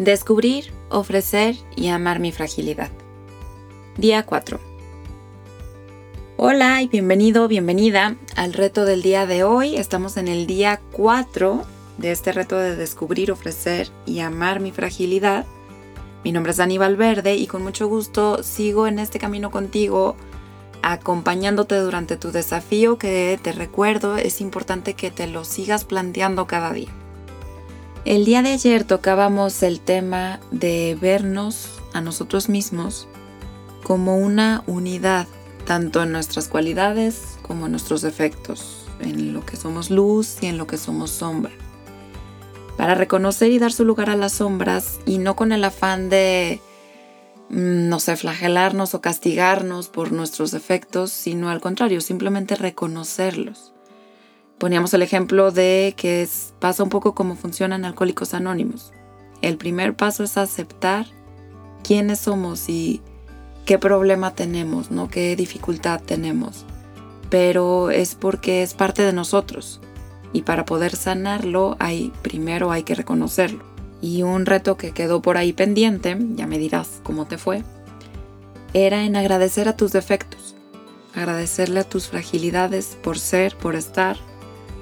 Descubrir, ofrecer y amar mi fragilidad. Día 4. Hola y bienvenido, bienvenida al reto del día de hoy. Estamos en el día 4 de este reto de descubrir, ofrecer y amar mi fragilidad. Mi nombre es Dani Valverde y con mucho gusto sigo en este camino contigo acompañándote durante tu desafío que te recuerdo es importante que te lo sigas planteando cada día. El día de ayer tocábamos el tema de vernos a nosotros mismos como una unidad, tanto en nuestras cualidades como en nuestros defectos, en lo que somos luz y en lo que somos sombra. Para reconocer y dar su lugar a las sombras y no con el afán de, mm, no sé, flagelarnos o castigarnos por nuestros defectos, sino al contrario, simplemente reconocerlos Poníamos el ejemplo de que pasa un poco como funcionan Alcohólicos Anónimos. El primer paso es aceptar quiénes somos y qué problema tenemos, ¿no? qué dificultad tenemos. Pero es porque es parte de nosotros. Y para poder sanarlo, hay, primero hay que reconocerlo. Y un reto que quedó por ahí pendiente, ya me dirás cómo te fue, era en agradecer a tus defectos, agradecerle a tus fragilidades por ser, por estar,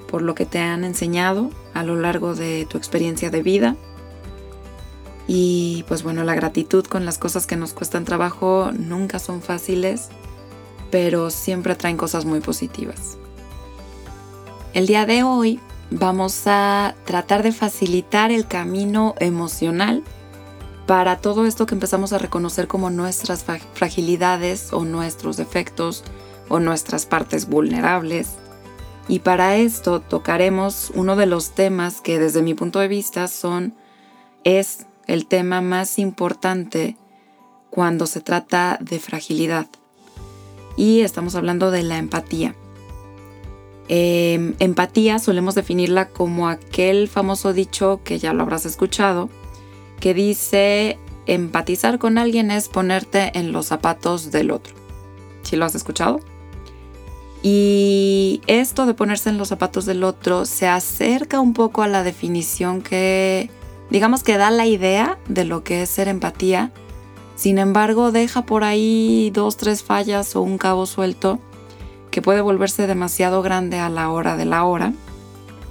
por lo que te han enseñado a lo largo de tu experiencia de vida. Y pues bueno, la gratitud con las cosas que nos cuestan trabajo nunca son fáciles, pero siempre traen cosas muy positivas. El día de hoy vamos a tratar de facilitar el camino emocional para todo esto que empezamos a reconocer como nuestras fragilidades o nuestros defectos o nuestras partes vulnerables y para esto tocaremos uno de los temas que desde mi punto de vista son, es el tema más importante cuando se trata de fragilidad. Y estamos hablando de la empatía. Em, empatía solemos definirla como aquel famoso dicho que ya lo habrás escuchado, que dice empatizar con alguien es ponerte en los zapatos del otro. ¿Sí lo has escuchado? Y esto de ponerse en los zapatos del otro se acerca un poco a la definición que, digamos que da la idea de lo que es ser empatía. Sin embargo, deja por ahí dos, tres fallas o un cabo suelto que puede volverse demasiado grande a la hora de la hora.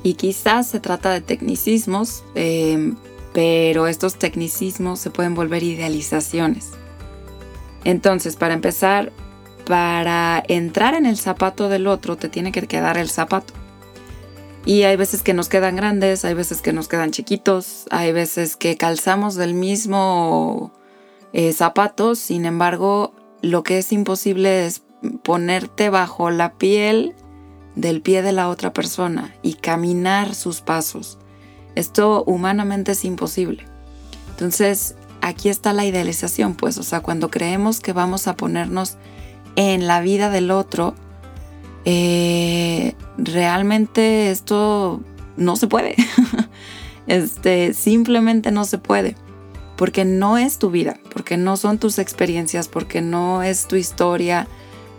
Y quizás se trata de tecnicismos, em, pero estos tecnicismos se pueden volver idealizaciones. Entonces, para empezar, para entrar en el zapato del otro te tiene que quedar el zapato. Y hay veces que nos quedan grandes, hay veces que nos quedan chiquitos, hay veces que calzamos del mismo eh, zapato, sin embargo, lo que es imposible es ponerte bajo la piel del pie de la otra persona y caminar sus pasos. Esto humanamente es imposible. Entonces, aquí está la idealización, pues, o sea, cuando creemos que vamos a ponernos en la vida del otro, eh, realmente esto no se puede. este, simplemente no se puede. Porque no es tu vida, porque no son tus experiencias, porque no es tu historia,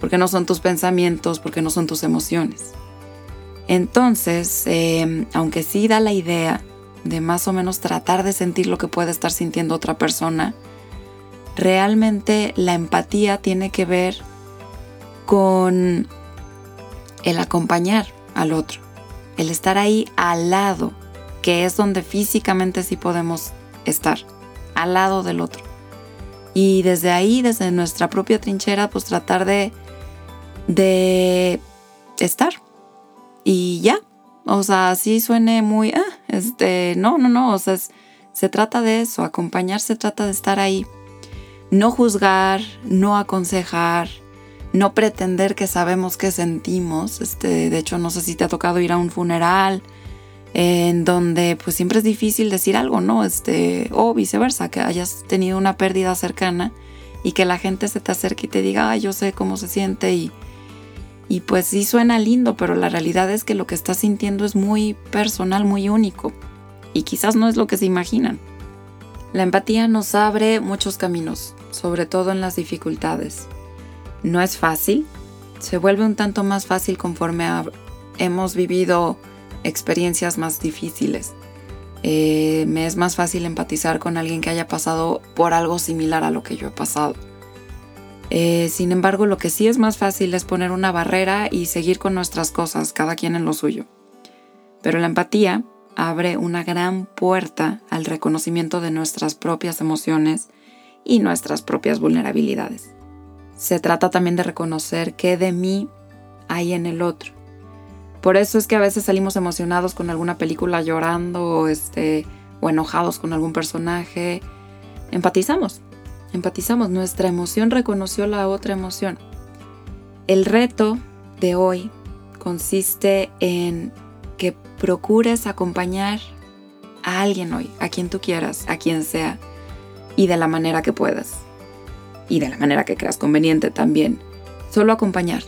porque no son tus pensamientos, porque no son tus emociones. Entonces, em, aunque sí da la idea de más o menos tratar de sentir lo que puede estar sintiendo otra persona, realmente la empatía tiene que ver con el acompañar al otro, el estar ahí al lado, que es donde físicamente sí podemos estar, al lado del otro. Y desde ahí, desde nuestra propia trinchera, pues tratar de, de estar. Y ya. O sea, así suene muy, ah, este, no, no, no, o sea, se trata de eso, acompañar se trata de estar ahí. No juzgar, no aconsejar, no pretender que sabemos qué sentimos. Este, de hecho, no sé si te ha tocado ir a un funeral en donde pues siempre es difícil decir algo, ¿no? Este, o viceversa, que hayas tenido una pérdida cercana y que la gente se te acerque y te diga, yo sé cómo se siente y, y pues sí suena lindo, pero la realidad es que lo que estás sintiendo es muy personal, muy único y quizás no es lo que se imaginan. La empatía nos abre muchos caminos, sobre todo en las dificultades. No es fácil, se vuelve un tanto más fácil conforme hemos vivido experiencias más difíciles. Eh, me es más fácil empatizar con alguien que haya pasado por algo similar a lo que yo he pasado. Eh, sin embargo, lo que sí es más fácil es poner una barrera y seguir con nuestras cosas, cada quien en lo suyo. Pero la empatía abre una gran puerta al reconocimiento de nuestras propias emociones y nuestras propias vulnerabilidades. Se trata también de reconocer qué de mí hay en el otro. Por eso es que a veces salimos emocionados con alguna película llorando o, este, o enojados con algún personaje. Empatizamos, empatizamos. Nuestra emoción reconoció la otra emoción. El reto de hoy consiste en que procures acompañar a alguien hoy, a quien tú quieras, a quien sea, y de la manera que puedas. Y de la manera que creas conveniente también. Solo acompañar.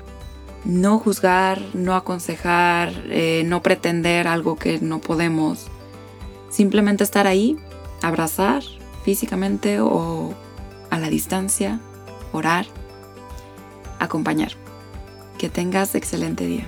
No juzgar, no aconsejar, eh, no pretender algo que no podemos. Simplemente estar ahí, abrazar físicamente o a la distancia, orar, acompañar. Que tengas excelente día.